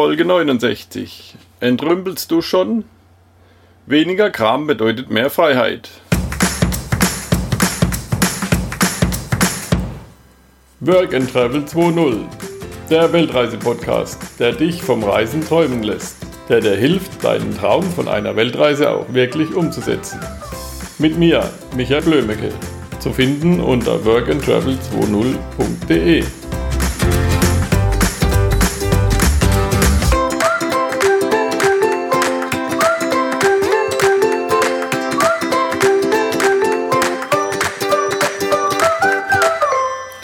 Folge 69. Entrümpelst du schon? Weniger Kram bedeutet mehr Freiheit. Work and Travel 2.0. Der Weltreise-Podcast, der dich vom Reisen träumen lässt. Der dir hilft, deinen Traum von einer Weltreise auch wirklich umzusetzen. Mit mir, Michael Blömecke. Zu finden unter workandtravel20.de.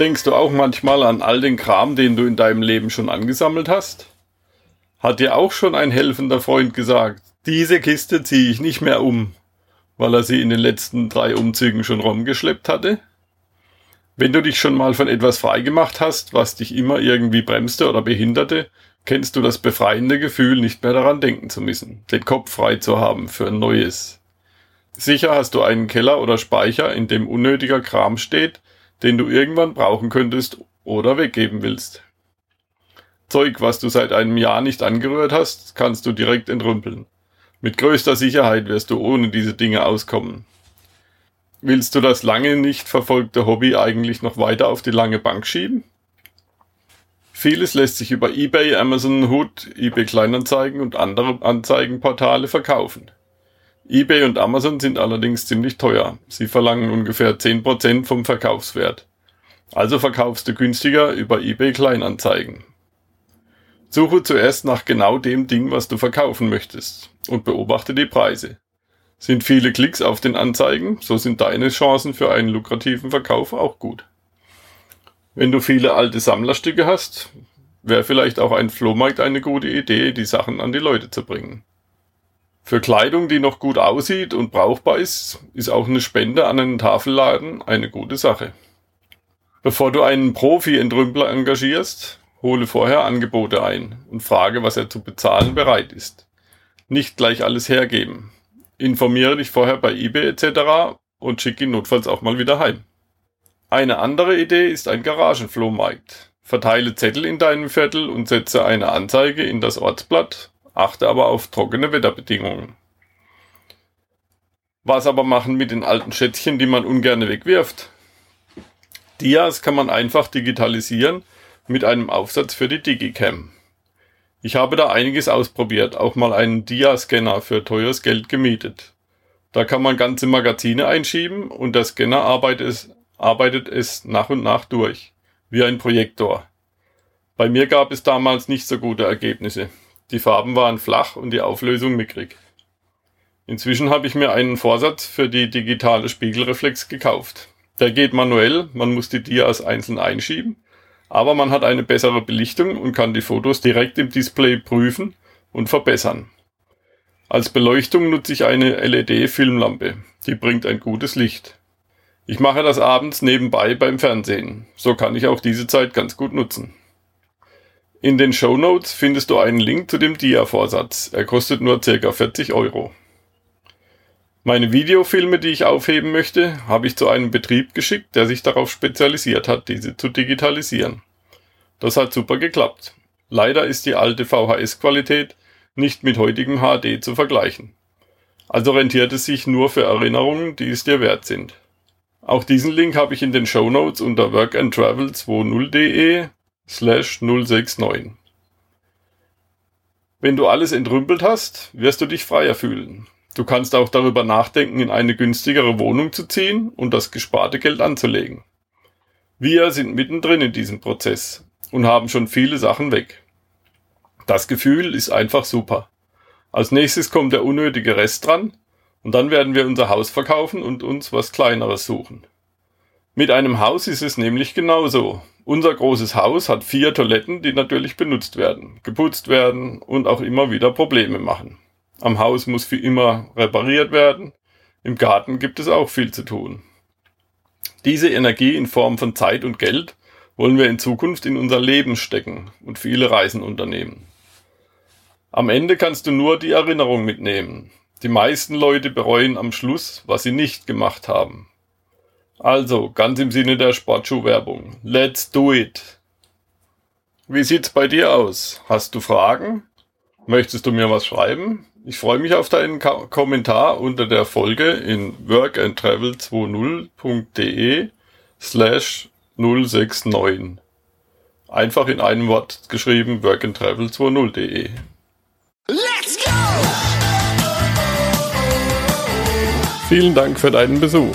Denkst du auch manchmal an all den Kram, den du in deinem Leben schon angesammelt hast? Hat dir auch schon ein helfender Freund gesagt, diese Kiste ziehe ich nicht mehr um, weil er sie in den letzten drei Umzügen schon rumgeschleppt hatte? Wenn du dich schon mal von etwas freigemacht hast, was dich immer irgendwie bremste oder behinderte, kennst du das befreiende Gefühl, nicht mehr daran denken zu müssen, den Kopf frei zu haben für ein Neues. Sicher hast du einen Keller oder Speicher, in dem unnötiger Kram steht, den du irgendwann brauchen könntest oder weggeben willst. Zeug, was du seit einem Jahr nicht angerührt hast, kannst du direkt entrümpeln. Mit größter Sicherheit wirst du ohne diese Dinge auskommen. Willst du das lange nicht verfolgte Hobby eigentlich noch weiter auf die lange Bank schieben? Vieles lässt sich über eBay, Amazon, Hood, eBay Kleinanzeigen und andere Anzeigenportale verkaufen eBay und Amazon sind allerdings ziemlich teuer. Sie verlangen ungefähr 10% vom Verkaufswert. Also verkaufst du günstiger über eBay Kleinanzeigen. Suche zuerst nach genau dem Ding, was du verkaufen möchtest und beobachte die Preise. Sind viele Klicks auf den Anzeigen, so sind deine Chancen für einen lukrativen Verkauf auch gut. Wenn du viele alte Sammlerstücke hast, wäre vielleicht auch ein Flohmarkt eine gute Idee, die Sachen an die Leute zu bringen. Für Kleidung, die noch gut aussieht und brauchbar ist, ist auch eine Spende an einen Tafelladen eine gute Sache. Bevor du einen Profi-Entrümpler engagierst, hole vorher Angebote ein und frage, was er zu bezahlen bereit ist. Nicht gleich alles hergeben. Informiere dich vorher bei eBay etc. und schick ihn notfalls auch mal wieder heim. Eine andere Idee ist ein Garagenflohmarkt. Verteile Zettel in deinem Viertel und setze eine Anzeige in das Ortsblatt achte aber auf trockene Wetterbedingungen. Was aber machen mit den alten Schätzchen, die man ungern wegwirft? Dias kann man einfach digitalisieren mit einem Aufsatz für die Digicam. Ich habe da einiges ausprobiert, auch mal einen Dia-Scanner für teures Geld gemietet. Da kann man ganze Magazine einschieben und der Scanner arbeitet es, arbeitet es nach und nach durch, wie ein Projektor. Bei mir gab es damals nicht so gute Ergebnisse. Die Farben waren flach und die Auflösung mickrig. Inzwischen habe ich mir einen Vorsatz für die digitale Spiegelreflex gekauft. Der geht manuell, man muss die Dias einzeln einschieben, aber man hat eine bessere Belichtung und kann die Fotos direkt im Display prüfen und verbessern. Als Beleuchtung nutze ich eine LED-Filmlampe. Die bringt ein gutes Licht. Ich mache das abends nebenbei beim Fernsehen. So kann ich auch diese Zeit ganz gut nutzen. In den Show Notes findest du einen Link zu dem Dia-Vorsatz. Er kostet nur ca. 40 Euro. Meine Videofilme, die ich aufheben möchte, habe ich zu einem Betrieb geschickt, der sich darauf spezialisiert hat, diese zu digitalisieren. Das hat super geklappt. Leider ist die alte VHS-Qualität nicht mit heutigem HD zu vergleichen. Also rentiert es sich nur für Erinnerungen, die es dir wert sind. Auch diesen Link habe ich in den Show Notes unter workandtravel20.de slash 069. Wenn du alles entrümpelt hast, wirst du dich freier fühlen. Du kannst auch darüber nachdenken, in eine günstigere Wohnung zu ziehen und das gesparte Geld anzulegen. Wir sind mittendrin in diesem Prozess und haben schon viele Sachen weg. Das Gefühl ist einfach super. Als nächstes kommt der unnötige Rest dran und dann werden wir unser Haus verkaufen und uns was kleineres suchen. Mit einem Haus ist es nämlich genauso. Unser großes Haus hat vier Toiletten, die natürlich benutzt werden, geputzt werden und auch immer wieder Probleme machen. Am Haus muss wie immer repariert werden. Im Garten gibt es auch viel zu tun. Diese Energie in Form von Zeit und Geld wollen wir in Zukunft in unser Leben stecken und viele Reisen unternehmen. Am Ende kannst du nur die Erinnerung mitnehmen. Die meisten Leute bereuen am Schluss, was sie nicht gemacht haben. Also, ganz im Sinne der Sportschuhwerbung. Let's do it! Wie sieht's bei dir aus? Hast du Fragen? Möchtest du mir was schreiben? Ich freue mich auf deinen Ka Kommentar unter der Folge in workandtravel20.de slash 069. Einfach in einem Wort geschrieben workandtravel20.de. Let's go! Vielen Dank für deinen Besuch.